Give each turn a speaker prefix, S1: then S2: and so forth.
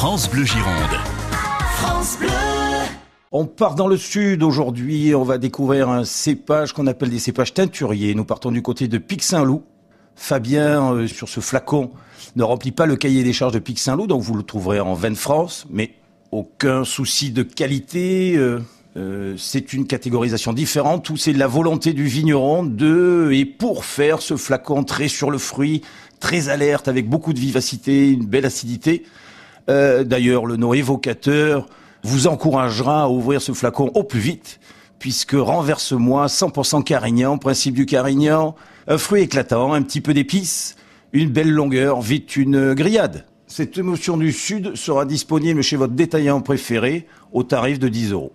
S1: France Bleu Gironde.
S2: France Bleu.
S3: On part dans le sud aujourd'hui, on va découvrir un cépage qu'on appelle des cépages teinturiers. Nous partons du côté de Pic-Saint-Loup. Fabien, euh, sur ce flacon, ne remplit pas le cahier des charges de Pic-Saint-Loup, donc vous le trouverez en vin de France, mais aucun souci de qualité. euh, euh, c'est une catégorisation différente où c'est de la volonté du vigneron de et pour faire ce flacon très sur le fruit, très alerte, avec beaucoup de vivacité, une belle acidité. Euh, D'ailleurs, le nom évocateur vous encouragera à ouvrir ce flacon au plus vite, puisque renverse-moi 100% carignan, principe du carignan, un fruit éclatant, un petit peu d'épices, une belle longueur, vite une grillade. Cette émotion du Sud sera disponible chez votre détaillant préféré au tarif de 10 euros.